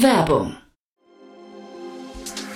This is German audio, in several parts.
Werbung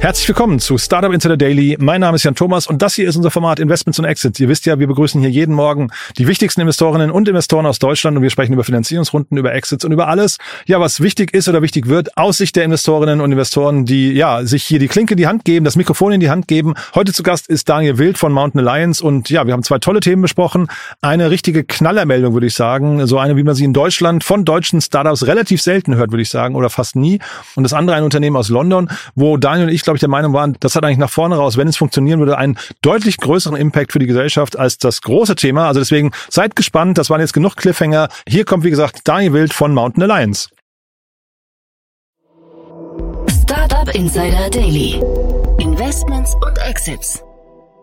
Herzlich willkommen zu Startup Insider Daily. Mein Name ist Jan Thomas und das hier ist unser Format Investments und Exits. Ihr wisst ja, wir begrüßen hier jeden Morgen die wichtigsten Investorinnen und Investoren aus Deutschland und wir sprechen über Finanzierungsrunden, über Exits und über alles, ja, was wichtig ist oder wichtig wird aus Sicht der Investorinnen und Investoren, die ja sich hier die Klinke in die Hand geben, das Mikrofon in die Hand geben. Heute zu Gast ist Daniel Wild von Mountain Alliance und ja, wir haben zwei tolle Themen besprochen. Eine richtige Knallermeldung, würde ich sagen, so eine, wie man sie in Deutschland von deutschen Startups relativ selten hört, würde ich sagen, oder fast nie. Und das andere ein Unternehmen aus London, wo Daniel und ich glaube ich, der Meinung waren, das hat eigentlich nach vorne raus, wenn es funktionieren würde, einen deutlich größeren Impact für die Gesellschaft als das große Thema. Also deswegen seid gespannt, das waren jetzt genug Cliffhanger. Hier kommt, wie gesagt, Daniel Wild von Mountain Alliance. Startup Insider Daily. Investments und Exits.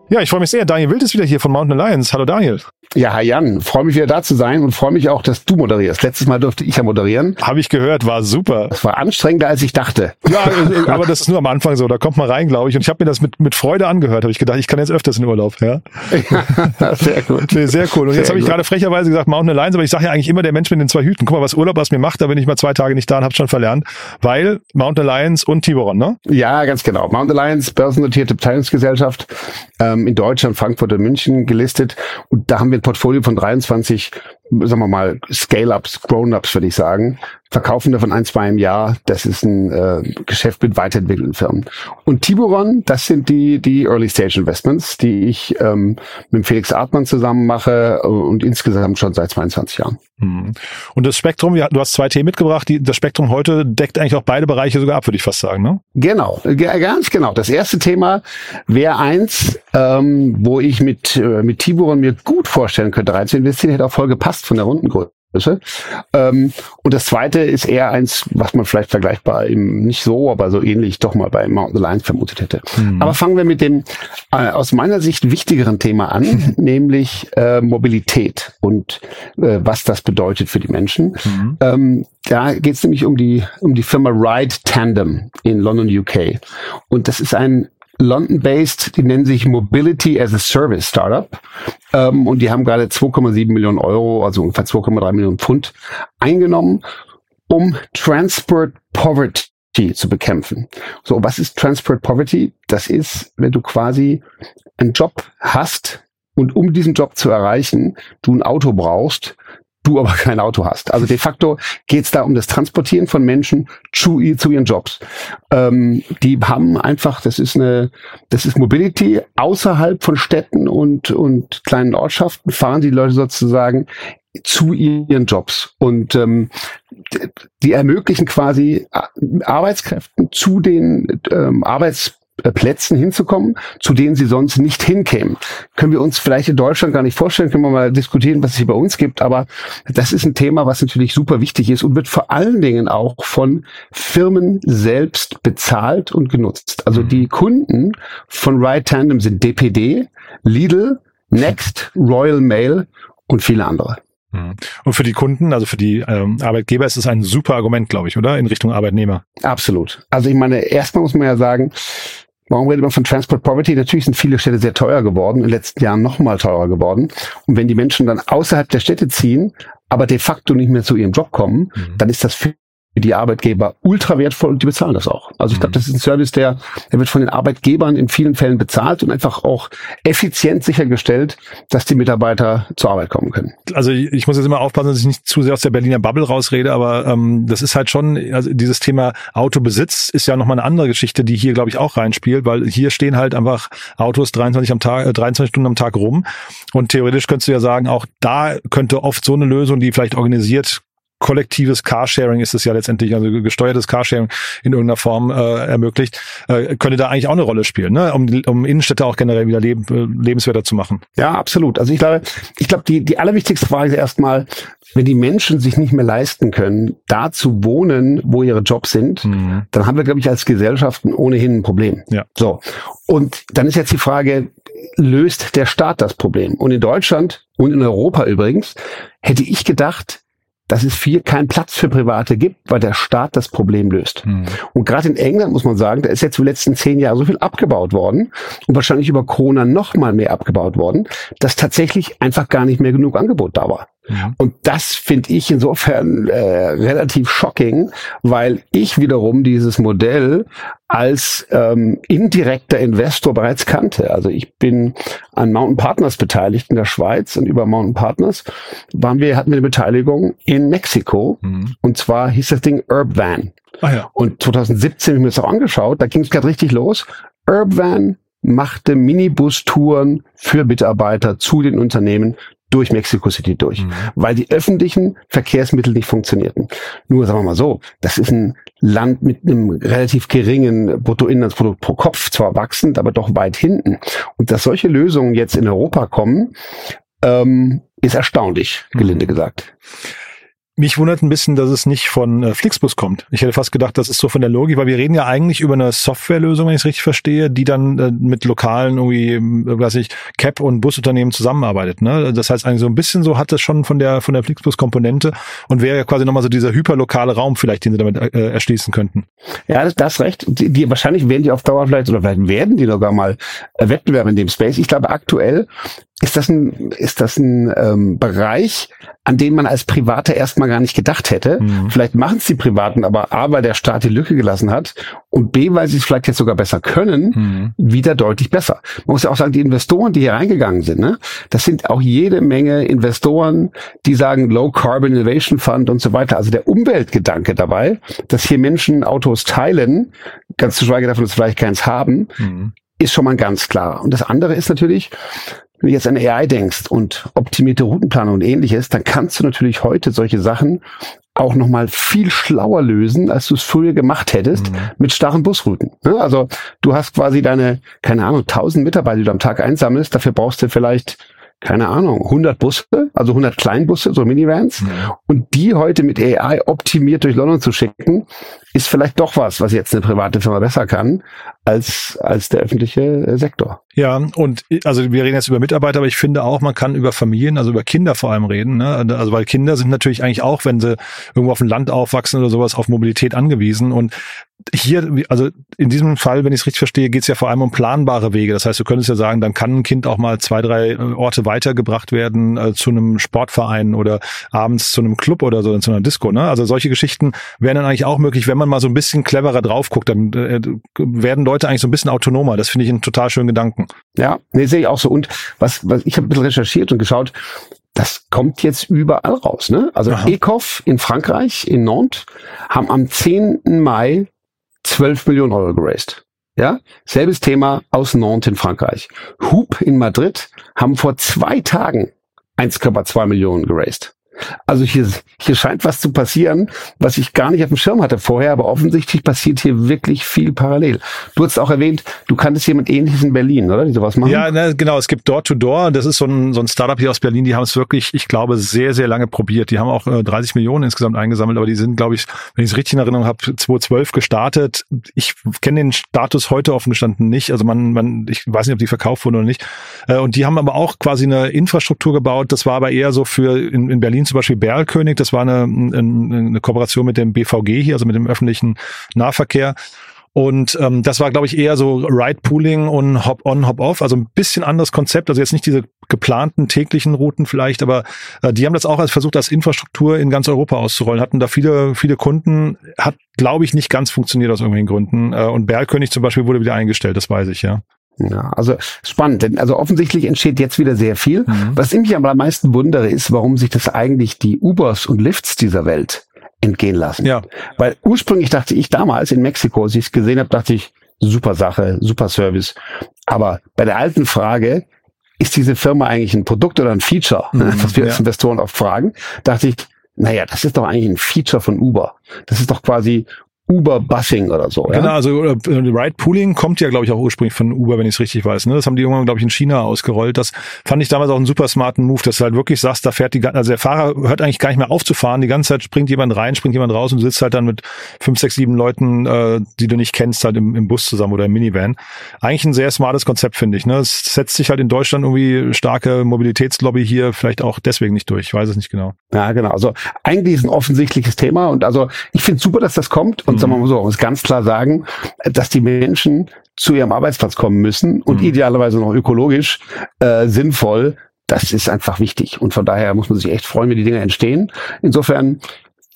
Ja, ich freue mich sehr. Daniel Wild ist wieder hier von Mountain Alliance. Hallo Daniel. Ja, hi Jan, freue mich wieder da zu sein und freue mich auch, dass du moderierst. Letztes Mal durfte ich ja moderieren. Habe ich gehört, war super. Es war anstrengender, als ich dachte. Ja, äh, aber das ist nur am Anfang so. Da kommt man rein, glaube ich. Und ich habe mir das mit, mit Freude angehört. Habe ich gedacht, ich kann jetzt öfters in Urlaub. Ja, ja sehr gut. Nee, sehr cool. Und sehr jetzt habe ich gerade frecherweise gesagt Mountain Alliance, aber ich sage ja eigentlich immer der Mensch mit den zwei Hüten. Guck mal, was Urlaub aus mir macht, da bin ich mal zwei Tage nicht da und habe schon verlernt. Weil Mountain Alliance und Tiburon, ne? Ja, ganz genau. Mountain Alliance, börsennotierte Beteiligungsgesellschaft ähm, in Deutschland, Frankfurt und München gelistet. Und da haben wir ein Portfolio von 23 sagen wir mal, Scale-Ups, Grown-Ups, würde ich sagen, verkaufen davon ein, zwei im Jahr. Das ist ein äh, Geschäft mit weiterentwickelten Firmen. Und Tiburon, das sind die, die Early-Stage-Investments, die ich ähm, mit Felix Artmann zusammen mache äh, und insgesamt schon seit 22 Jahren. Hm. Und das Spektrum, du hast zwei Themen mitgebracht, die, das Spektrum heute deckt eigentlich auch beide Bereiche sogar ab, würde ich fast sagen, ne? Genau, ganz genau. Das erste Thema wäre eins, ähm, wo ich mit, äh, mit Tiburon mir gut vorstellen könnte, rein zu investieren, hätte auch voll gepasst passt von der Rundengröße. Ähm, und das zweite ist eher eins, was man vielleicht vergleichbar eben nicht so, aber so ähnlich doch mal bei Mountain Alliance vermutet hätte. Mhm. Aber fangen wir mit dem äh, aus meiner Sicht wichtigeren Thema an, nämlich äh, Mobilität und äh, was das bedeutet für die Menschen. Mhm. Ähm, da geht es nämlich um die um die Firma Ride Tandem in London, UK. Und das ist ein London-based, die nennen sich Mobility as a Service Startup. Ähm, und die haben gerade 2,7 Millionen Euro, also ungefähr 2,3 Millionen Pfund eingenommen, um Transport Poverty zu bekämpfen. So, was ist Transport Poverty? Das ist, wenn du quasi einen Job hast und um diesen Job zu erreichen, du ein Auto brauchst, du aber kein Auto hast. Also de facto geht es da um das Transportieren von Menschen zu, zu ihren Jobs. Ähm, die haben einfach, das ist eine, das ist Mobility außerhalb von Städten und und kleinen Ortschaften fahren die Leute sozusagen zu ihren Jobs und ähm, die ermöglichen quasi Arbeitskräften zu den ähm, Arbeits Plätzen hinzukommen, zu denen sie sonst nicht hinkämen. Können wir uns vielleicht in Deutschland gar nicht vorstellen, können wir mal diskutieren, was es hier bei uns gibt, aber das ist ein Thema, was natürlich super wichtig ist und wird vor allen Dingen auch von Firmen selbst bezahlt und genutzt. Also mhm. die Kunden von Ride Tandem sind DPD, Lidl, Next, Royal Mail und viele andere. Mhm. Und für die Kunden, also für die ähm, Arbeitgeber, ist es ein super Argument, glaube ich, oder? In Richtung Arbeitnehmer. Absolut. Also ich meine, erstmal muss man ja sagen, Warum redet man von Transport Poverty? Natürlich sind viele Städte sehr teuer geworden, in den letzten Jahren noch mal teurer geworden. Und wenn die Menschen dann außerhalb der Städte ziehen, aber de facto nicht mehr zu ihrem Job kommen, mhm. dann ist das für die Arbeitgeber ultra wertvoll und die bezahlen das auch. Also ich glaube, mhm. das ist ein Service, der, der wird von den Arbeitgebern in vielen Fällen bezahlt und einfach auch effizient sichergestellt, dass die Mitarbeiter zur Arbeit kommen können. Also ich, ich muss jetzt immer aufpassen, dass ich nicht zu sehr aus der Berliner Bubble rausrede, aber ähm, das ist halt schon, also dieses Thema Autobesitz ist ja nochmal eine andere Geschichte, die hier, glaube ich, auch reinspielt, weil hier stehen halt einfach Autos 23 am Tag, äh, 23 Stunden am Tag rum. Und theoretisch könntest du ja sagen, auch da könnte oft so eine Lösung, die vielleicht organisiert kollektives Carsharing ist es ja letztendlich, also gesteuertes Carsharing in irgendeiner Form äh, ermöglicht, äh, könnte da eigentlich auch eine Rolle spielen, ne? um, um Innenstädte auch generell wieder leb lebenswerter zu machen. Ja, absolut. Also ich glaube, ich glaube, die, die allerwichtigste Frage ist erstmal, wenn die Menschen sich nicht mehr leisten können, da zu wohnen, wo ihre Jobs sind, mhm. dann haben wir, glaube ich, als Gesellschaften ohnehin ein Problem. Ja. So. Und dann ist jetzt die Frage, löst der Staat das Problem? Und in Deutschland und in Europa übrigens hätte ich gedacht, dass es viel keinen Platz für Private gibt, weil der Staat das Problem löst. Mhm. Und gerade in England muss man sagen, da ist jetzt die letzten zehn Jahre so viel abgebaut worden und wahrscheinlich über Corona noch mal mehr abgebaut worden, dass tatsächlich einfach gar nicht mehr genug Angebot da war. Ja. Und das finde ich insofern äh, relativ shocking, weil ich wiederum dieses Modell als ähm, indirekter Investor bereits kannte. Also ich bin an Mountain Partners beteiligt in der Schweiz und über Mountain Partners waren wir, hatten wir eine Beteiligung in Mexiko mhm. und zwar hieß das Ding Urbvan. Ah, ja. Und 2017 habe ich mir das auch angeschaut, da ging es gerade richtig los. Urbvan machte Minibus-Touren für Mitarbeiter zu den Unternehmen durch Mexico City durch, mhm. weil die öffentlichen Verkehrsmittel nicht funktionierten. Nur sagen wir mal so, das ist ein Land mit einem relativ geringen Bruttoinlandsprodukt pro Kopf, zwar wachsend, aber doch weit hinten. Und dass solche Lösungen jetzt in Europa kommen, ähm, ist erstaunlich, gelinde mhm. gesagt. Mich wundert ein bisschen, dass es nicht von äh, Flixbus kommt. Ich hätte fast gedacht, das ist so von der Logik, weil wir reden ja eigentlich über eine Softwarelösung, wenn ich es richtig verstehe, die dann äh, mit lokalen irgendwie, äh, weiß ich, Cap und Busunternehmen zusammenarbeitet. Ne? Das heißt eigentlich so ein bisschen so hat es schon von der von der Flixbus-Komponente und wäre ja quasi nochmal so dieser hyperlokale Raum vielleicht, den sie damit äh, erschließen könnten. Ja, das, das recht. Die, die wahrscheinlich werden die auf Dauer vielleicht oder vielleicht werden die sogar mal äh, Wettbewerb in dem Space. Ich glaube aktuell ist das ein, ist das ein ähm, Bereich, an den man als Privater erstmal gar nicht gedacht hätte. Mhm. Vielleicht machen es die Privaten, aber A, weil der Staat die Lücke gelassen hat und B, weil sie es vielleicht jetzt sogar besser können, mhm. wieder deutlich besser. Man muss ja auch sagen, die Investoren, die hier reingegangen sind, ne, das sind auch jede Menge Investoren, die sagen Low Carbon Innovation Fund und so weiter. Also der Umweltgedanke dabei, dass hier Menschen Autos teilen, ganz zu schweigen davon, dass sie vielleicht keins haben, mhm. ist schon mal ganz klar. Und das andere ist natürlich, wenn du jetzt an AI denkst und optimierte Routenplanung und ähnliches, dann kannst du natürlich heute solche Sachen auch nochmal viel schlauer lösen, als du es früher gemacht hättest mhm. mit starren Busrouten. Ne? Also du hast quasi deine, keine Ahnung, 1000 Mitarbeiter, die du am Tag einsammelst, dafür brauchst du vielleicht keine Ahnung, 100 Busse, also 100 Kleinbusse, so Minivans, ja. und die heute mit AI optimiert durch London zu schicken, ist vielleicht doch was, was jetzt eine private Firma besser kann als, als der öffentliche äh, Sektor. Ja, und also wir reden jetzt über Mitarbeiter, aber ich finde auch, man kann über Familien, also über Kinder vor allem reden. Ne? Also weil Kinder sind natürlich eigentlich auch, wenn sie irgendwo auf dem Land aufwachsen oder sowas, auf Mobilität angewiesen. Und hier, also in diesem Fall, wenn ich es richtig verstehe, geht es ja vor allem um planbare Wege. Das heißt, du könntest ja sagen, dann kann ein Kind auch mal zwei, drei äh, Orte weitergebracht werden äh, zu einem Sportverein oder abends zu einem Club oder so, zu einer Disco. Ne? Also solche Geschichten wären dann eigentlich auch möglich, wenn man mal so ein bisschen cleverer drauf guckt, dann äh, werden Leute eigentlich so ein bisschen autonomer. Das finde ich einen total schönen Gedanken. Ja, nee, sehe ich auch so. Und was, was ich habe ein bisschen recherchiert und geschaut, das kommt jetzt überall raus. Ne? Also ECOF in Frankreich, in Nantes, haben am 10. Mai 12 Millionen Euro geraced. Ja, selbes Thema aus Nantes in Frankreich. Hoop in Madrid haben vor zwei Tagen 1,2 Millionen geraced. Also hier, hier scheint was zu passieren, was ich gar nicht auf dem Schirm hatte vorher, aber offensichtlich passiert hier wirklich viel parallel. Du hast auch erwähnt, du kanntest jemand ähnliches in Berlin, oder? Die sowas machen? Ja, ne, genau. Es gibt Door-to-Door. Das ist so ein, so ein Startup hier aus Berlin. Die haben es wirklich, ich glaube, sehr, sehr lange probiert. Die haben auch äh, 30 Millionen insgesamt eingesammelt, aber die sind, glaube ich, wenn ich es richtig in Erinnerung habe, 2012 gestartet. Ich kenne den Status heute offen gestanden nicht. Also man, man, ich weiß nicht, ob die verkauft wurden oder nicht. Äh, und die haben aber auch quasi eine Infrastruktur gebaut. Das war aber eher so für in, in Berlin zum Beispiel Berlkönig, das war eine, eine, eine Kooperation mit dem BVG hier, also mit dem öffentlichen Nahverkehr. Und ähm, das war, glaube ich, eher so Ride-Pooling und Hop-on, Hop-off, also ein bisschen anderes Konzept. Also jetzt nicht diese geplanten täglichen Routen vielleicht, aber äh, die haben das auch als versucht, als Infrastruktur in ganz Europa auszurollen, hatten da viele, viele Kunden, hat, glaube ich, nicht ganz funktioniert aus irgendwelchen Gründen. Äh, und Berlkönig zum Beispiel wurde wieder eingestellt, das weiß ich, ja. Ja, also spannend, denn also offensichtlich entsteht jetzt wieder sehr viel. Mhm. Was ich mich am meisten wundere, ist, warum sich das eigentlich die Ubers und Lifts dieser Welt entgehen lassen. Ja. Weil ursprünglich dachte ich damals in Mexiko, als ich es gesehen habe, dachte ich, super Sache, super Service. Aber bei der alten Frage, ist diese Firma eigentlich ein Produkt oder ein Feature, mhm, was wir ja. als Investoren oft fragen, dachte ich, naja, das ist doch eigentlich ein Feature von Uber. Das ist doch quasi Uber-Busing oder so. Ja? Genau, also äh, Ride-Pooling kommt ja, glaube ich, auch ursprünglich von Uber, wenn ich es richtig weiß. Ne? Das haben die irgendwann, glaube ich, in China ausgerollt. Das fand ich damals auch einen super smarten Move, dass du halt wirklich sagst, da fährt die, also der Fahrer hört eigentlich gar nicht mehr auf zu fahren. Die ganze Zeit springt jemand rein, springt jemand raus und du sitzt halt dann mit fünf, sechs, sieben Leuten, äh, die du nicht kennst, halt im, im Bus zusammen oder im Minivan. Eigentlich ein sehr smartes Konzept, finde ich. Ne? Es setzt sich halt in Deutschland irgendwie starke Mobilitätslobby hier vielleicht auch deswegen nicht durch. Ich weiß es nicht genau. Ja, genau. Also eigentlich ist ein offensichtliches Thema und also ich finde super, dass das kommt und und sagen wir mal so, muss ganz klar sagen, dass die Menschen zu ihrem Arbeitsplatz kommen müssen und mhm. idealerweise noch ökologisch äh, sinnvoll. Das ist einfach wichtig. Und von daher muss man sich echt freuen, wenn die Dinge entstehen. Insofern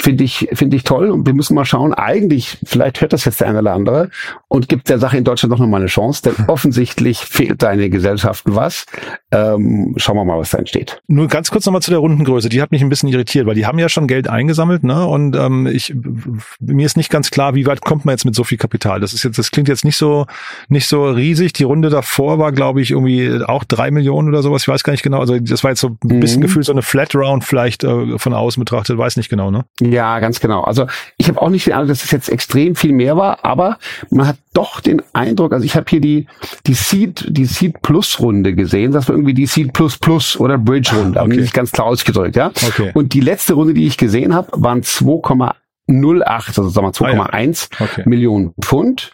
finde ich, finde ich toll. Und wir müssen mal schauen, eigentlich, vielleicht hört das jetzt der eine oder andere und gibt der Sache in Deutschland noch mal eine Chance, denn offensichtlich fehlt da in den Gesellschaften was. Ähm, schauen wir mal, was da entsteht. Nur ganz kurz nochmal zu der Rundengröße. Die hat mich ein bisschen irritiert, weil die haben ja schon Geld eingesammelt, ne? Und ähm, ich, mir ist nicht ganz klar, wie weit kommt man jetzt mit so viel Kapital. Das ist jetzt, das klingt jetzt nicht so, nicht so riesig. Die Runde davor war, glaube ich, irgendwie auch drei Millionen oder sowas. Ich weiß gar nicht genau. Also das war jetzt so ein bisschen mhm. Gefühl, so eine Flat Round vielleicht äh, von außen betrachtet, weiß nicht genau, ne? Ja, ganz genau. Also ich habe auch nicht den Eindruck, dass es jetzt extrem viel mehr war, aber man hat doch den Eindruck, also ich habe hier die die Seed die Seed Plus Runde gesehen, das war irgendwie die Seed Plus Plus oder Bridge Runde, okay. nicht ganz klar ausgedrückt, ja. Okay. Und die letzte Runde, die ich gesehen habe, waren 2,08, also sagen wir 2,1 ah, ja. okay. Millionen Pfund.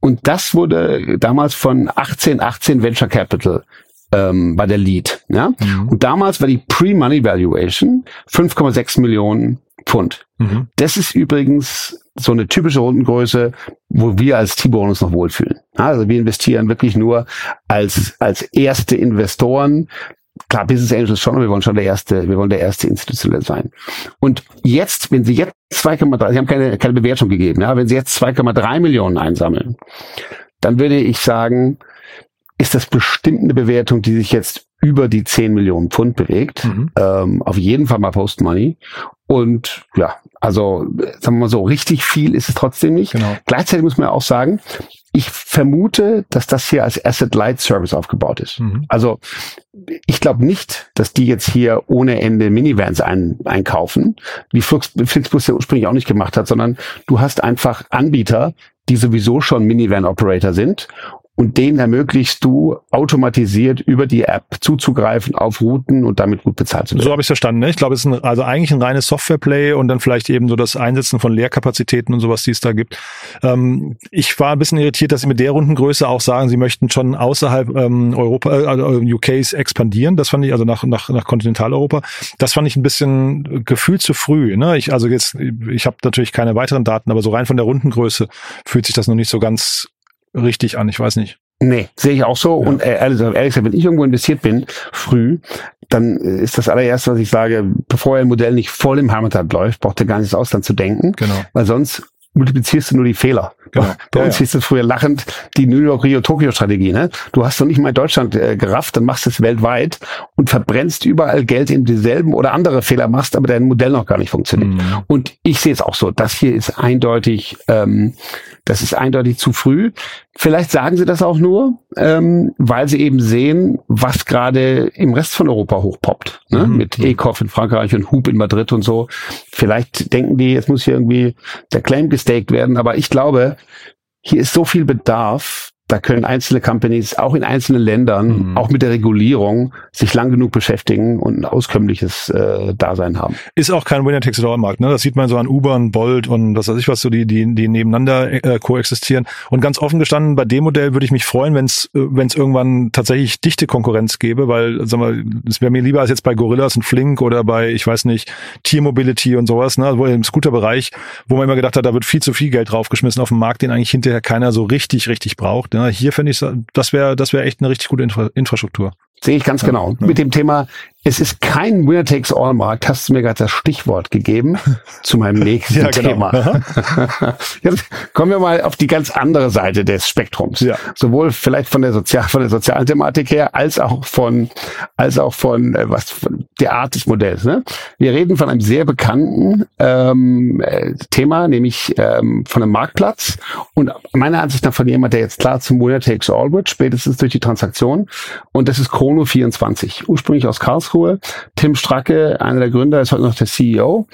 Und das wurde damals von 1818 Venture Capital ähm, bei der Lead. Ja? Mhm. Und damals war die Pre-Money Valuation 5,6 Millionen Pfund. Mhm. Das ist übrigens so eine typische Rundengröße, wo wir als T-Bone uns noch wohlfühlen. Also wir investieren wirklich nur als, als erste Investoren. Klar, Business Angels schon, aber wir wollen schon der erste, wir wollen der erste Institutionelle sein. Und jetzt, wenn Sie jetzt 2,3, Sie haben keine, keine Bewertung gegeben, ja, wenn Sie jetzt 2,3 Millionen einsammeln, dann würde ich sagen, ist das bestimmt eine Bewertung, die sich jetzt über die 10 Millionen Pfund bewegt. Mhm. Ähm, auf jeden Fall mal Post Money. Und ja, also sagen wir mal so, richtig viel ist es trotzdem nicht. Genau. Gleichzeitig muss man ja auch sagen, ich vermute, dass das hier als Asset Light Service aufgebaut ist. Mhm. Also ich glaube nicht, dass die jetzt hier ohne Ende Minivans ein, einkaufen, wie Flixbus ja ursprünglich auch nicht gemacht hat, sondern du hast einfach Anbieter, die sowieso schon Minivan-Operator sind und denen ermöglichst du automatisiert über die App zuzugreifen auf Routen und damit gut bezahlt zu werden. So habe ich verstanden. Ne? Ich glaube, es ist ein, also eigentlich ein reines Software-Play und dann vielleicht eben so das Einsetzen von Leerkapazitäten und sowas, die es da gibt. Ähm, ich war ein bisschen irritiert, dass sie mit der Rundengröße auch sagen, sie möchten schon außerhalb ähm, Europa, äh, also UKs expandieren. Das fand ich also nach nach nach Kontinentaleuropa. Das fand ich ein bisschen gefühlt zu früh. Ne? Ich also jetzt, ich habe natürlich keine weiteren Daten, aber so rein von der Rundengröße fühlt sich das noch nicht so ganz richtig an. Ich weiß nicht. Nee, sehe ich auch so. Ja. Und äh, ehrlich, ehrlich gesagt, wenn ich irgendwo investiert bin, früh, dann ist das allererste, was ich sage, bevor ein Modell nicht voll im Hammertag läuft, braucht er gar nicht ins Ausland zu denken. Genau. Weil sonst multiplizierst du nur die Fehler. Genau. Bei uns ja, hieß es früher lachend die New York Rio Tokyo Strategie. Ne? Du hast doch nicht mal in Deutschland äh, gerafft, dann machst du es weltweit und verbrennst überall Geld in dieselben oder andere Fehler machst, aber dein Modell noch gar nicht funktioniert. Mhm. Und ich sehe es auch so. Das hier ist eindeutig, ähm, das ist eindeutig zu früh. Vielleicht sagen sie das auch nur, ähm, weil sie eben sehen, was gerade im Rest von Europa hochpoppt. Ne? Mhm. Mit ECOF in Frankreich und Hub in Madrid und so. Vielleicht denken die, jetzt muss hier irgendwie der Claim gestaked werden. Aber ich glaube, hier ist so viel Bedarf, da können einzelne Companies auch in einzelnen Ländern, mhm. auch mit der Regulierung, sich lang genug beschäftigen und ein auskömmliches äh, Dasein haben. Ist auch kein Winner-Takes-it-all-Markt. Ne? Das sieht man so an Uber, Bolt und was weiß ich was, so die, die, die nebeneinander äh, koexistieren. Und ganz offen gestanden, bei dem Modell würde ich mich freuen, wenn es äh, wenn es irgendwann tatsächlich dichte Konkurrenz gäbe, weil sag mal, es wäre mir lieber als jetzt bei Gorillas und Flink oder bei, ich weiß nicht, Tier Mobility und sowas, ne? Also im Scooter-Bereich, wo man immer gedacht hat, da wird viel zu viel Geld draufgeschmissen auf den Markt, den eigentlich hinterher keiner so richtig, richtig braucht. Ne? Hier finde ich, das wäre das wäre echt eine richtig gute Infra Infrastruktur. Sehe ich ganz genau. Ja. Mit dem Thema, es ist kein Winner-Takes-all-Markt, hast du mir gerade das Stichwort gegeben zu meinem nächsten ja, genau. Thema. Jetzt kommen wir mal auf die ganz andere Seite des Spektrums. Ja. Sowohl vielleicht von der Sozial von der sozialen Thematik her, als auch von als auch von äh, was von der Art des Modells. Ne? Wir reden von einem sehr bekannten ähm, äh, Thema, nämlich ähm, von einem Marktplatz und meiner Ansicht nach von jemand, der jetzt klar zum Winner-Takes-all wird, spätestens durch die Transaktion. Und das ist Chrono24, ursprünglich aus Karlsruhe. Tim Stracke, einer der Gründer, ist heute noch der CEO.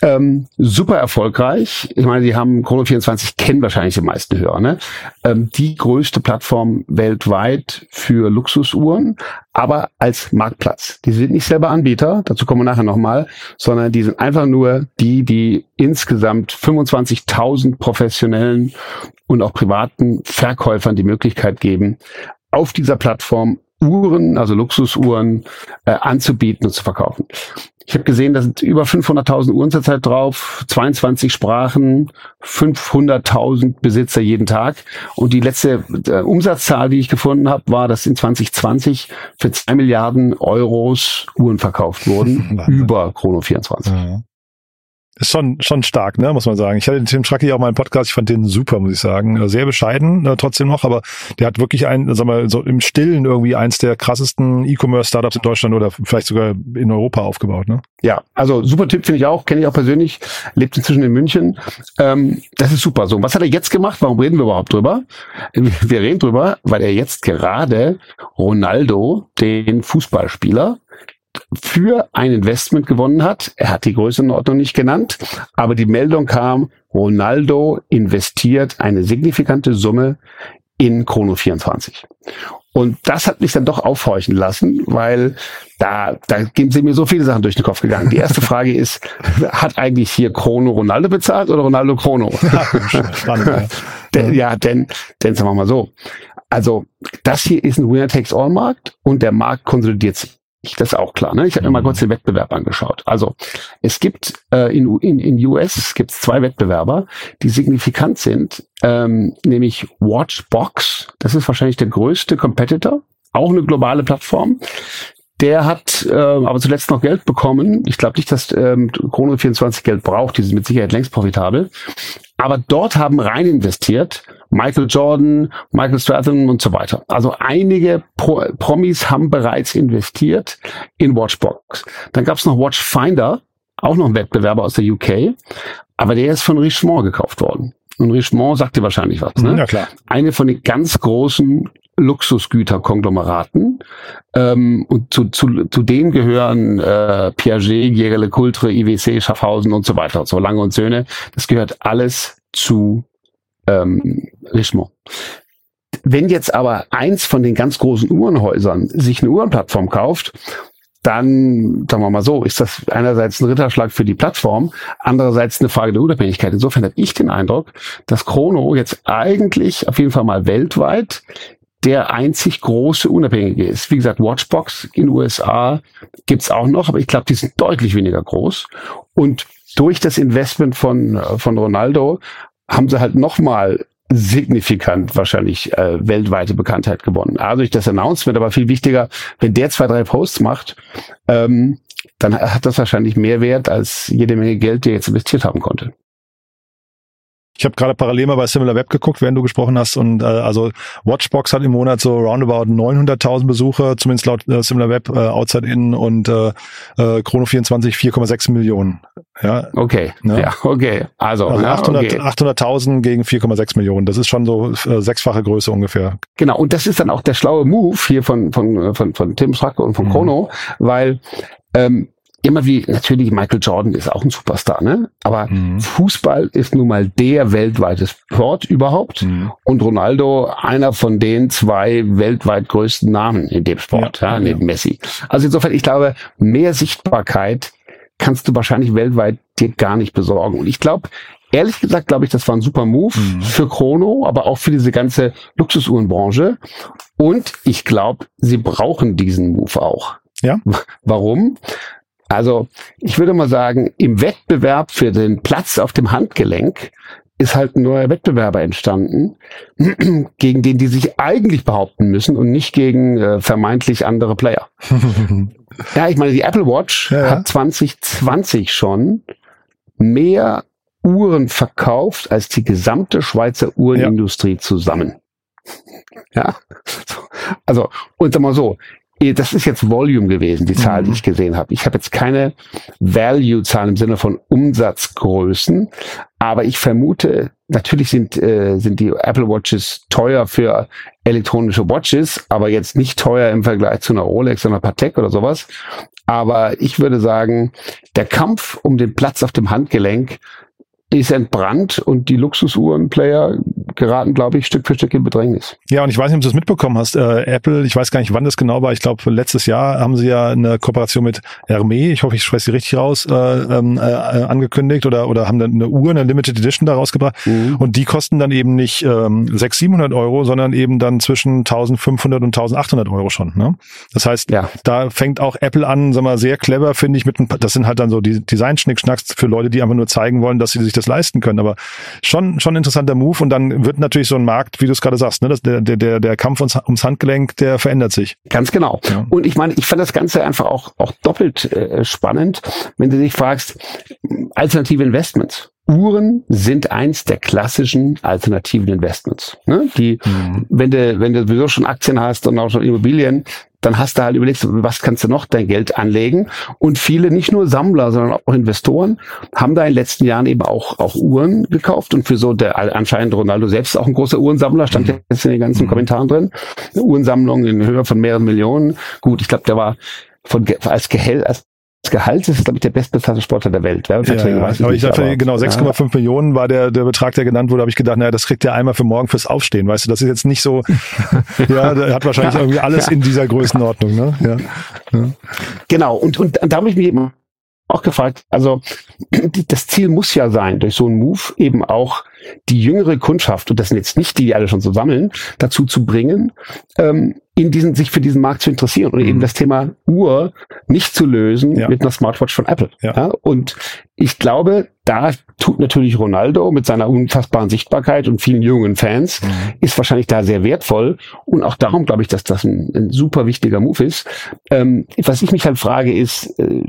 Ähm, super erfolgreich. Ich meine, die haben Chrono24 kennen wahrscheinlich die meisten Hörer. Ne? Ähm, die größte Plattform weltweit für Luxusuhren, aber als Marktplatz. Die sind nicht selber Anbieter, dazu kommen wir nachher nochmal, sondern die sind einfach nur die, die insgesamt 25.000 professionellen und auch privaten Verkäufern die Möglichkeit geben, auf dieser Plattform Uhren, also Luxusuhren, äh, anzubieten und zu verkaufen. Ich habe gesehen, da sind über 500.000 Uhren zurzeit drauf, 22 Sprachen, 500.000 Besitzer jeden Tag. Und die letzte äh, Umsatzzahl, die ich gefunden habe, war, dass in 2020 für zwei Milliarden Euros Uhren verkauft wurden über Chrono 24. Ja. Ist schon, schon stark, ne, muss man sagen. Ich hatte den Tim Schracki auch mal im Podcast, ich fand den super, muss ich sagen. Sehr bescheiden, äh, trotzdem noch, aber der hat wirklich ein, sag mal, so im Stillen irgendwie eins der krassesten E-Commerce-Startups in Deutschland oder vielleicht sogar in Europa aufgebaut, ne? Ja, also super Tipp finde ich auch, kenne ich auch persönlich, lebt inzwischen in München. Ähm, das ist super. So, was hat er jetzt gemacht? Warum reden wir überhaupt drüber? Wir reden drüber, weil er jetzt gerade Ronaldo, den Fußballspieler, für ein Investment gewonnen hat. Er hat die Größenordnung nicht genannt, aber die Meldung kam, Ronaldo investiert eine signifikante Summe in Chrono 24. Und das hat mich dann doch aufhorchen lassen, weil da, da sind mir so viele Sachen durch den Kopf gegangen. Die erste Frage ist, hat eigentlich hier Chrono Ronaldo bezahlt oder Ronaldo Chrono? Spannend, ja. denn, ja, denn, denn sagen wir mal so. Also, das hier ist ein Winner-Takes-All-Markt und der Markt konsolidiert sich. Das ist auch klar. Ne? Ich habe mir mal mhm. kurz den Wettbewerb angeschaut. Also es gibt äh, in, in, in US gibt zwei Wettbewerber, die signifikant sind, ähm, nämlich Watchbox. Das ist wahrscheinlich der größte Competitor, auch eine globale Plattform. Der hat äh, aber zuletzt noch Geld bekommen. Ich glaube nicht, dass ähm, Chrono 24 Geld braucht. Die sind mit Sicherheit längst profitabel. Aber dort haben rein investiert Michael Jordan, Michael Stratham und so weiter. Also einige Pro Promis haben bereits investiert in Watchbox. Dann gab es noch Watchfinder, auch noch ein Wettbewerber aus der UK, aber der ist von Richemont gekauft worden. Und Richemont sagt dir wahrscheinlich was, ne? Ja, klar. Eine von den ganz großen Luxusgüterkonglomeraten. Ähm, und zu, zu, zu denen gehören äh, Piaget, Jägerle Coultre, IWC, Schaffhausen und so weiter, so Lange und Söhne. Das gehört alles zu ähm, Richemont. Wenn jetzt aber eins von den ganz großen Uhrenhäusern sich eine Uhrenplattform kauft, dann, sagen wir mal so, ist das einerseits ein Ritterschlag für die Plattform, andererseits eine Frage der Unabhängigkeit. Insofern habe ich den Eindruck, dass Chrono jetzt eigentlich auf jeden Fall mal weltweit der einzig große Unabhängige ist. Wie gesagt, Watchbox in den USA gibt's auch noch, aber ich glaube, die sind deutlich weniger groß. Und durch das Investment von, von Ronaldo haben sie halt nochmal signifikant wahrscheinlich äh, weltweite Bekanntheit gewonnen. Also durch das Announcement, aber viel wichtiger, wenn der zwei, drei Posts macht, ähm, dann hat das wahrscheinlich mehr Wert als jede Menge Geld, die er jetzt investiert haben konnte. Ich habe gerade parallel mal bei SimilarWeb geguckt, während du gesprochen hast. Und äh, also Watchbox hat im Monat so roundabout 900.000 Besucher, zumindest laut äh, SimilarWeb, äh, Outside In und äh, äh, Chrono24 4,6 Millionen. Ja, okay. Ja, ja okay. Also, also 800, okay. 800.000 gegen 4,6 Millionen. Das ist schon so äh, sechsfache Größe ungefähr. Genau. Und das ist dann auch der schlaue Move hier von von von, von Tim Schracke und von mhm. Chrono, weil ähm, immer wie, natürlich Michael Jordan ist auch ein Superstar, ne? Aber mhm. Fußball ist nun mal der weltweite Sport überhaupt. Mhm. Und Ronaldo einer von den zwei weltweit größten Namen in dem Sport, ja, ja neben ja. Messi. Also insofern, ich glaube, mehr Sichtbarkeit kannst du wahrscheinlich weltweit dir gar nicht besorgen. Und ich glaube, ehrlich gesagt, glaube ich, das war ein super Move mhm. für Chrono, aber auch für diese ganze Luxusuhrenbranche. Und ich glaube, sie brauchen diesen Move auch. Ja. Warum? Also ich würde mal sagen, im Wettbewerb für den Platz auf dem Handgelenk ist halt ein neuer Wettbewerber entstanden, gegen den die sich eigentlich behaupten müssen und nicht gegen äh, vermeintlich andere Player. ja, ich meine, die Apple Watch ja, ja. hat 2020 schon mehr Uhren verkauft als die gesamte Schweizer Uhrenindustrie ja. zusammen. Ja, also und sag mal so, das ist jetzt Volume gewesen, die Zahl, mhm. die ich gesehen habe. Ich habe jetzt keine Value-Zahl im Sinne von Umsatzgrößen, aber ich vermute, natürlich sind, äh, sind die Apple Watches teuer für elektronische Watches, aber jetzt nicht teuer im Vergleich zu einer Rolex oder einer Patek oder sowas. Aber ich würde sagen, der Kampf um den Platz auf dem Handgelenk ist entbrannt und die Luxusuhrenplayer geraten, glaube ich, Stück für Stück in Bedrängnis. Ja, und ich weiß nicht, ob du das mitbekommen hast. Äh, Apple, ich weiß gar nicht, wann das genau war. Ich glaube, letztes Jahr haben sie ja eine Kooperation mit Hermé, ich hoffe, ich spreche sie richtig raus, äh, ähm, äh, angekündigt oder, oder haben dann eine Uhr, eine Limited Edition da rausgebracht. Mhm. Und die kosten dann eben nicht ähm, 600, 700 Euro, sondern eben dann zwischen 1500 und 1800 Euro schon. Ne? Das heißt, ja. da fängt auch Apple an, sag mal, sehr clever, finde ich, mit ein paar, das sind halt dann so die Design-Schnickschnacks für Leute, die einfach nur zeigen wollen, dass sie sich das leisten können. Aber schon, schon interessanter Move. Und dann wird natürlich so ein Markt, wie du es gerade sagst, ne, das, der, der, der Kampf ums, ums Handgelenk, der verändert sich. Ganz genau. Ja. Und ich meine, ich fand das Ganze einfach auch, auch doppelt äh, spannend, wenn du dich fragst, alternative Investments. Uhren sind eins der klassischen alternativen Investments. Ne? Die, mhm. wenn du, wenn du sowieso schon Aktien hast und auch schon Immobilien, dann hast du halt überlegt, was kannst du noch dein Geld anlegen? Und viele, nicht nur Sammler, sondern auch Investoren, haben da in den letzten Jahren eben auch, auch Uhren gekauft. Und für so der anscheinend Ronaldo selbst auch ein großer Uhrensammler, stand mhm. jetzt in den ganzen mhm. Kommentaren drin. Eine Uhrensammlung in Höhe von mehreren Millionen. Gut, ich glaube, der war von, als Gehalt, als Gehalt ist, glaube ich, der bestbezahlte Sportler der Welt. Ja, ja, aber ich dachte, genau, 6,5 ja. Millionen war der, der Betrag, der genannt wurde, habe ich gedacht, naja, das kriegt er einmal für morgen fürs Aufstehen, weißt du, das ist jetzt nicht so, ja, der hat wahrscheinlich ja, irgendwie alles in dieser Größenordnung, ne? Ja. Genau, und, und da habe ich mich eben auch gefragt, also das Ziel muss ja sein, durch so einen Move eben auch die jüngere Kundschaft, und das sind jetzt nicht die, die alle schon so sammeln, dazu zu bringen, ähm, in diesen, sich für diesen Markt zu interessieren und mhm. eben das Thema Uhr nicht zu lösen ja. mit einer Smartwatch von Apple. Ja. ja. Und ich glaube, da tut natürlich Ronaldo mit seiner unfassbaren Sichtbarkeit und vielen jungen Fans, mhm. ist wahrscheinlich da sehr wertvoll. Und auch darum glaube ich, dass das ein, ein super wichtiger Move ist. Ähm, was ich mich halt frage, ist, äh,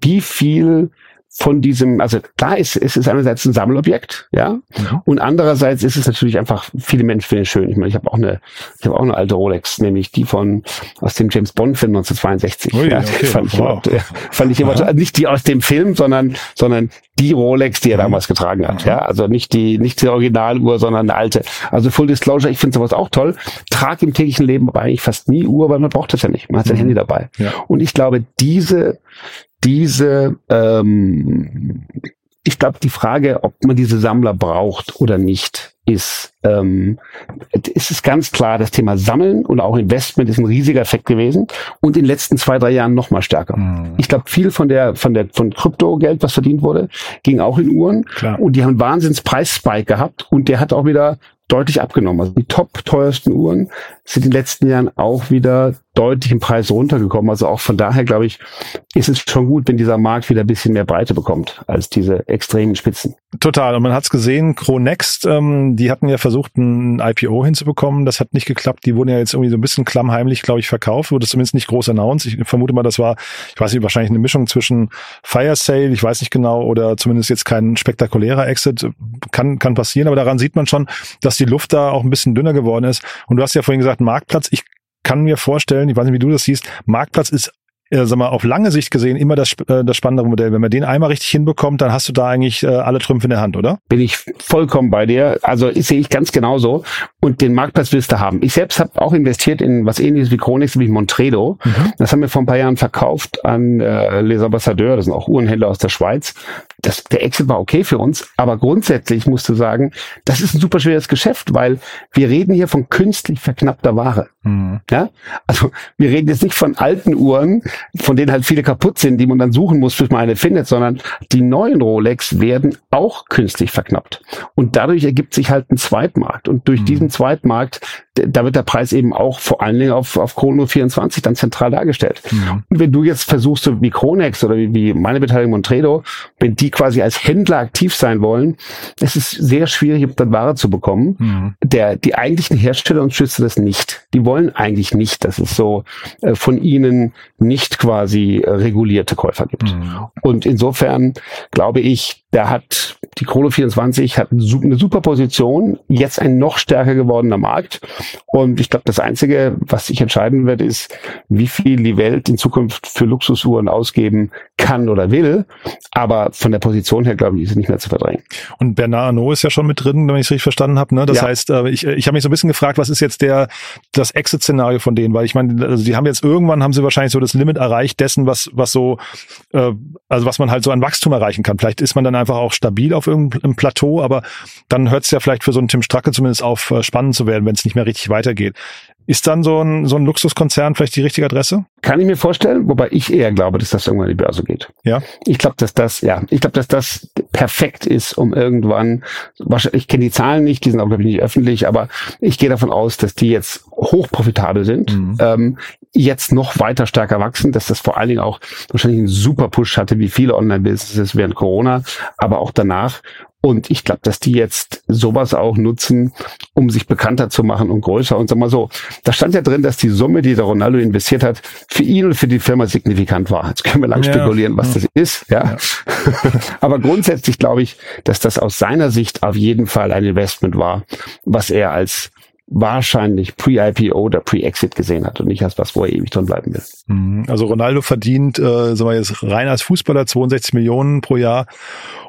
wie viel von diesem, also klar ist, ist es einerseits ein Sammelobjekt, ja, mhm. und andererseits ist es natürlich einfach, viele Menschen finden es schön. Ich meine, ich habe auch eine, ich habe auch eine alte Rolex, nämlich die von aus dem James Bond Film 1962. Ui, ja, okay. fand, ich wow. immer, fand ich immer, also nicht die aus dem Film, sondern sondern die Rolex, die er mhm. damals getragen hat, mhm. ja, also nicht die nicht die Originaluhr, sondern eine alte. Also Full Disclosure, ich finde sowas auch toll. Trag im täglichen Leben aber eigentlich fast nie Uhr, weil man braucht das ja nicht. Man hat sein mhm. Handy dabei. Ja. Und ich glaube, diese diese, ähm, ich glaube, die Frage, ob man diese Sammler braucht oder nicht, ist, ähm, ist es ganz klar, das Thema Sammeln und auch Investment ist ein riesiger Effekt gewesen und in den letzten zwei, drei Jahren noch mal stärker. Mhm. Ich glaube, viel von der, von der, von Kryptogeld, was verdient wurde, ging auch in Uhren klar. und die haben einen Wahnsinns Preisspike gehabt und der hat auch wieder deutlich abgenommen. Also die top teuersten Uhren sind in den letzten Jahren auch wieder deutlich im Preis runtergekommen. Also auch von daher, glaube ich, ist es schon gut, wenn dieser Markt wieder ein bisschen mehr Breite bekommt als diese extremen Spitzen. Total. Und man hat es gesehen, Cronext, ähm, die hatten ja versucht, ein IPO hinzubekommen. Das hat nicht geklappt. Die wurden ja jetzt irgendwie so ein bisschen klammheimlich, glaube ich, verkauft. Wurde zumindest nicht groß announced. Ich vermute mal, das war, ich weiß nicht, wahrscheinlich eine Mischung zwischen Fire Sale, ich weiß nicht genau, oder zumindest jetzt kein spektakulärer Exit. Kann, kann passieren. Aber daran sieht man schon, dass die Luft da auch ein bisschen dünner geworden ist. Und du hast ja vorhin gesagt, Marktplatz. Ich kann mir vorstellen, ich weiß nicht, wie du das siehst, Marktplatz ist äh, sag mal, auf lange Sicht gesehen immer das, äh, das spannendere Modell. Wenn man den einmal richtig hinbekommt, dann hast du da eigentlich äh, alle Trümpfe in der Hand, oder? Bin ich vollkommen bei dir. Also sehe ich ganz genauso. Und den Marktplatz willst du haben. Ich selbst habe auch investiert in was ähnliches wie Chronix, wie Montredo. Mhm. Das haben wir vor ein paar Jahren verkauft an äh, Les Ambassadeurs. Das sind auch Uhrenhändler aus der Schweiz. Das, der Exit war okay für uns, aber grundsätzlich musst du sagen, das ist ein super schweres Geschäft, weil wir reden hier von künstlich verknappter Ware. Mhm. Ja, also wir reden jetzt nicht von alten Uhren, von denen halt viele kaputt sind, die man dann suchen muss, bis man eine findet, sondern die neuen Rolex werden auch künstlich verknappt. Und dadurch ergibt sich halt ein Zweitmarkt. Und durch mhm. diesen Zweitmarkt, da wird der Preis eben auch vor allen Dingen auf, auf Chrono 24 dann zentral dargestellt. Mhm. Und wenn du jetzt versuchst, so wie Chronex oder wie, wie meine Beteiligung Montredo, wenn die quasi als Händler aktiv sein wollen, es ist sehr schwierig, dann Ware zu bekommen. Mhm. Der, die eigentlichen Hersteller und schützen das nicht. Die wollen eigentlich nicht, dass es so äh, von ihnen nicht quasi äh, regulierte Käufer gibt. Mhm. Und insofern glaube ich, der hat, die Chrono 24 hat eine super Position, jetzt ein noch stärker gewordener Markt. Und ich glaube, das Einzige, was sich entscheiden wird, ist, wie viel die Welt in Zukunft für Luxusuhren ausgeben kann oder will. Aber von der Position her, glaube ich, ist es nicht mehr zu verdrängen. Und Bernard Arnault ist ja schon mit drin, wenn ich es richtig verstanden habe. Ne? Das ja. heißt, äh, ich, ich habe mich so ein bisschen gefragt, was ist jetzt der das Exit-Szenario von denen? Weil ich meine, also die haben jetzt irgendwann haben sie wahrscheinlich so das Limit erreicht dessen, was was so äh, also was man halt so an Wachstum erreichen kann. Vielleicht ist man dann einfach auch stabil auf irgendeinem Plateau, aber dann hört es ja vielleicht für so einen Tim Stracke zumindest auf, äh, spannend zu werden, wenn es nicht mehr richtig weitergeht. Ist dann so ein, so ein Luxuskonzern vielleicht die richtige Adresse? Kann ich mir vorstellen, wobei ich eher glaube, dass das irgendwann in die Börse geht. Ja. Ich glaube, dass das, ja, ich glaube, dass das perfekt ist, um irgendwann, ich kenne die Zahlen nicht, die sind auch, glaube ich, nicht öffentlich, aber ich gehe davon aus, dass die jetzt hochprofitabel sind, mhm. ähm, jetzt noch weiter stärker wachsen, dass das vor allen Dingen auch wahrscheinlich einen super Push hatte, wie viele Online-Businesses während Corona, aber auch danach. Und ich glaube, dass die jetzt sowas auch nutzen, um sich bekannter zu machen und größer. Und sag mal so, da stand ja drin, dass die Summe, die der Ronaldo investiert hat, für ihn und für die Firma signifikant war. Jetzt können wir lang ja. spekulieren, was das ist. Ja. ja. Aber grundsätzlich glaube ich, dass das aus seiner Sicht auf jeden Fall ein Investment war, was er als wahrscheinlich Pre-IPO oder Pre-Exit gesehen hat und nicht als was, wo er ewig drin bleiben will. Mhm. Also Ronaldo verdient, äh, sagen wir jetzt rein als Fußballer 62 Millionen pro Jahr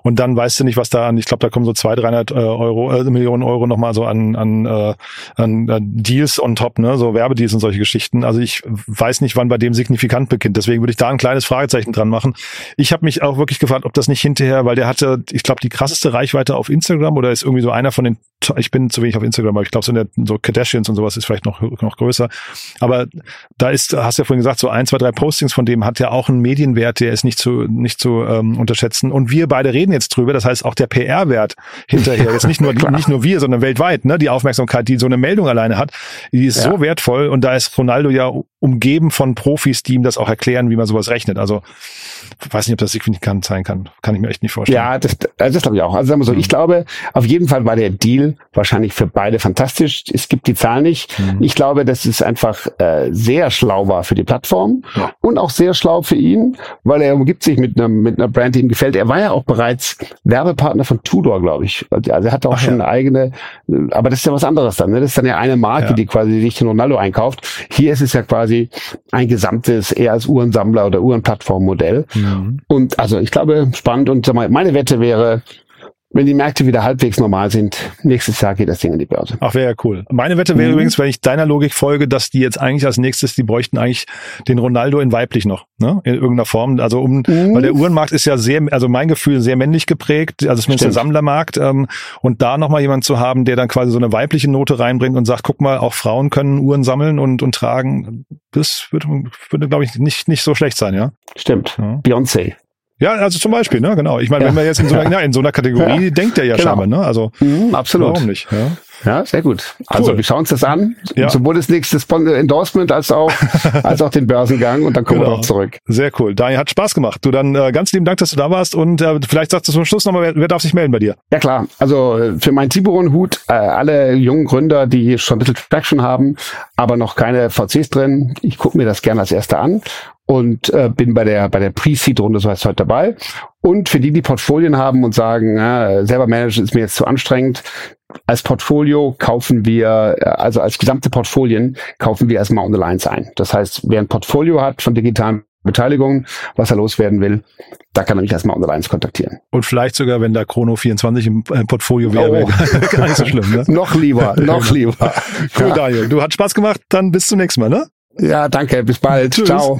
und dann weißt du nicht, was da an, ich glaube, da kommen so 200, 300 äh, Euro, äh, Millionen Euro nochmal so an, an, äh, an äh, Deals on top, ne, so Werbedeals und solche Geschichten. Also ich weiß nicht, wann bei dem signifikant beginnt. Deswegen würde ich da ein kleines Fragezeichen dran machen. Ich habe mich auch wirklich gefragt, ob das nicht hinterher, weil der hatte, ich glaube, die krasseste Reichweite auf Instagram oder ist irgendwie so einer von den, ich bin zu wenig auf Instagram, aber ich glaube, so, so Kardashians und sowas ist vielleicht noch, noch größer. Aber da ist, hast du ja vorhin gesagt, so ein, zwei, drei Postings von dem hat ja auch einen Medienwert, der ist nicht zu, nicht zu ähm, unterschätzen. Und wir beide reden jetzt drüber. Das heißt, auch der PR-Wert hinterher, jetzt nicht nur, nicht nur wir, sondern weltweit, ne, die Aufmerksamkeit, die so eine Meldung alleine hat, die ist ja. so wertvoll. Und da ist Ronaldo ja umgeben von Profis, die ihm das auch erklären, wie man sowas rechnet. Also, weiß nicht, ob das signifikant sein kann. Kann ich mir echt nicht vorstellen. Ja, das, das glaube ich auch. Also sagen wir so, mhm. ich glaube, auf jeden Fall war der Deal wahrscheinlich für beide fantastisch. Es gibt die Zahl nicht. Mhm. Ich glaube, dass es einfach äh, sehr schlau war für die Plattform ja. und auch sehr schlau für ihn, weil er umgibt sich mit einer, mit einer Brand, die ihm gefällt. Er war ja auch bereits Werbepartner von Tudor, glaube ich. Also er hatte auch Ach, schon ja. eine eigene, aber das ist ja was anderes dann. Ne? Das ist dann ja eine Marke, ja. die quasi sich den Ronaldo einkauft. Hier ist es ja quasi ein gesamtes, eher als Uhrensammler oder Uhrenplattformmodell. Mhm. Und also ich glaube, spannend und meine Wette wäre, wenn die Märkte wieder halbwegs normal sind, nächstes Jahr geht das Ding in die Börse. Ach, wäre ja cool. Meine Wette wäre mhm. übrigens, wenn ich deiner Logik folge, dass die jetzt eigentlich als nächstes, die bräuchten eigentlich den Ronaldo in weiblich noch, ne? In irgendeiner Form. Also um, mhm. weil der Uhrenmarkt ist ja sehr, also mein Gefühl, sehr männlich geprägt, also zumindest Stimmt. der Sammlermarkt. Ähm, und da nochmal jemand zu haben, der dann quasi so eine weibliche Note reinbringt und sagt, guck mal, auch Frauen können Uhren sammeln und, und tragen, das würde, würde glaube ich, nicht, nicht so schlecht sein, ja? Stimmt. Ja. Beyoncé. Ja, also zum Beispiel, ne, genau. Ich meine, ja. wenn man jetzt in so einer, ja, in so einer Kategorie ja. denkt, der ja genau. scheinbar, ne? Also mhm, absolut. Warum nicht? Ja. Ja, sehr gut. Also cool. wir schauen uns das an. Ja. Sowohl das nächste Endorsement als auch, als auch den Börsengang und dann kommen genau. wir noch zurück. Sehr cool. Daniel, hat Spaß gemacht. Du dann äh, ganz lieben Dank, dass du da warst und äh, vielleicht sagst du zum Schluss nochmal, wer, wer darf sich melden bei dir? Ja klar. Also äh, für meinen Tiburon-Hut, äh, alle jungen Gründer, die schon ein bisschen Traction haben, aber noch keine VCs drin, ich gucke mir das gerne als erster an und äh, bin bei der bei der Pre-Seed-Runde so heißt heute dabei. Und für die, die Portfolien haben und sagen, ja, selber managen ist mir jetzt zu anstrengend, als Portfolio kaufen wir, äh, also als gesamte Portfolien kaufen wir erstmal on the lines ein. Das heißt, wer ein Portfolio hat von digitalen Beteiligungen, was er loswerden will, da kann er mich erstmal on the lines kontaktieren. Und vielleicht sogar, wenn da Chrono 24 im äh, Portfolio wäre, oh. wäre gar nicht so schlimm. Ne? noch lieber, noch lieber. Cool, ja. Daniel. Du hat Spaß gemacht, dann bis zum nächsten Mal, ne? Ja, danke, bis bald. Tschüss. Ciao.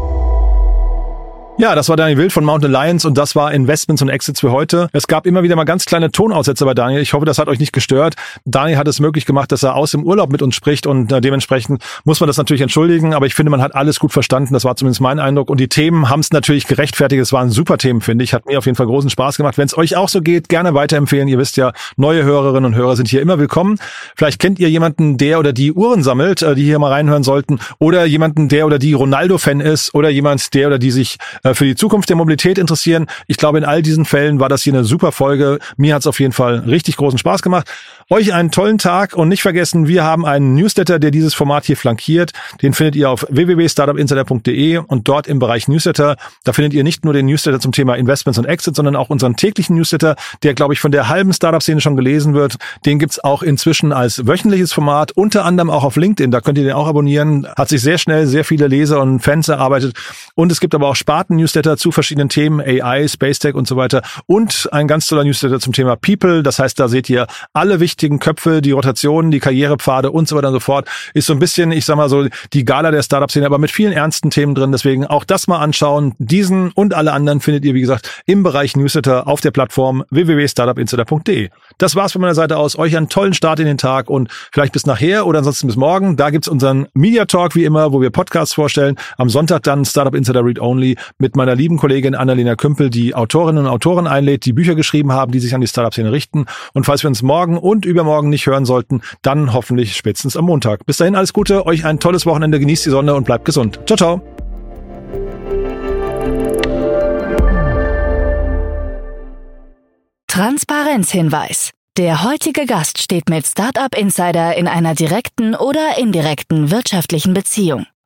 Ja, das war Daniel Wild von Mountain Alliance und das war Investments und Exits für heute. Es gab immer wieder mal ganz kleine Tonaussätze bei Daniel. Ich hoffe, das hat euch nicht gestört. Daniel hat es möglich gemacht, dass er aus dem Urlaub mit uns spricht und äh, dementsprechend muss man das natürlich entschuldigen, aber ich finde, man hat alles gut verstanden. Das war zumindest mein Eindruck und die Themen haben es natürlich gerechtfertigt. Es waren super Themen, finde ich. Hat mir auf jeden Fall großen Spaß gemacht. Wenn es euch auch so geht, gerne weiterempfehlen. Ihr wisst ja, neue Hörerinnen und Hörer sind hier immer willkommen. Vielleicht kennt ihr jemanden, der oder die Uhren sammelt, äh, die hier mal reinhören sollten oder jemanden, der oder die Ronaldo-Fan ist oder jemand, der oder die sich für die Zukunft der Mobilität interessieren. Ich glaube, in all diesen Fällen war das hier eine super Folge. Mir hat es auf jeden Fall richtig großen Spaß gemacht. Euch einen tollen Tag und nicht vergessen, wir haben einen Newsletter, der dieses Format hier flankiert. Den findet ihr auf www.startupinsider.de und dort im Bereich Newsletter. Da findet ihr nicht nur den Newsletter zum Thema Investments und Exits, sondern auch unseren täglichen Newsletter, der, glaube ich, von der halben Startup-Szene schon gelesen wird. Den gibt's auch inzwischen als wöchentliches Format, unter anderem auch auf LinkedIn. Da könnt ihr den auch abonnieren. Hat sich sehr schnell sehr viele Leser und Fans erarbeitet. Und es gibt aber auch Sparten-Newsletter zu verschiedenen Themen, AI, Space Tech und so weiter. Und ein ganz toller Newsletter zum Thema People. Das heißt, da seht ihr alle wichtigen wichtigen Köpfe, die Rotationen, die Karrierepfade und so weiter und so fort. Ist so ein bisschen, ich sag mal so, die Gala der Startup-Szene, aber mit vielen ernsten Themen drin. Deswegen auch das mal anschauen. Diesen und alle anderen findet ihr, wie gesagt, im Bereich Newsletter auf der Plattform www.startupinsider.de. Das war's von meiner Seite aus. Euch einen tollen Start in den Tag und vielleicht bis nachher oder ansonsten bis morgen. Da gibt's unseren Media Talk wie immer, wo wir Podcasts vorstellen. Am Sonntag dann Startup Insider Read Only mit meiner lieben Kollegin Annalena Kümpel, die Autorinnen und Autoren einlädt, die Bücher geschrieben haben, die sich an die Startup-Szene richten. Und falls wir uns morgen und übermorgen nicht hören sollten, dann hoffentlich spätestens am Montag. Bis dahin alles Gute, euch ein tolles Wochenende, genießt die Sonne und bleibt gesund. Ciao, ciao. Transparenzhinweis. Der heutige Gast steht mit Startup Insider in einer direkten oder indirekten wirtschaftlichen Beziehung.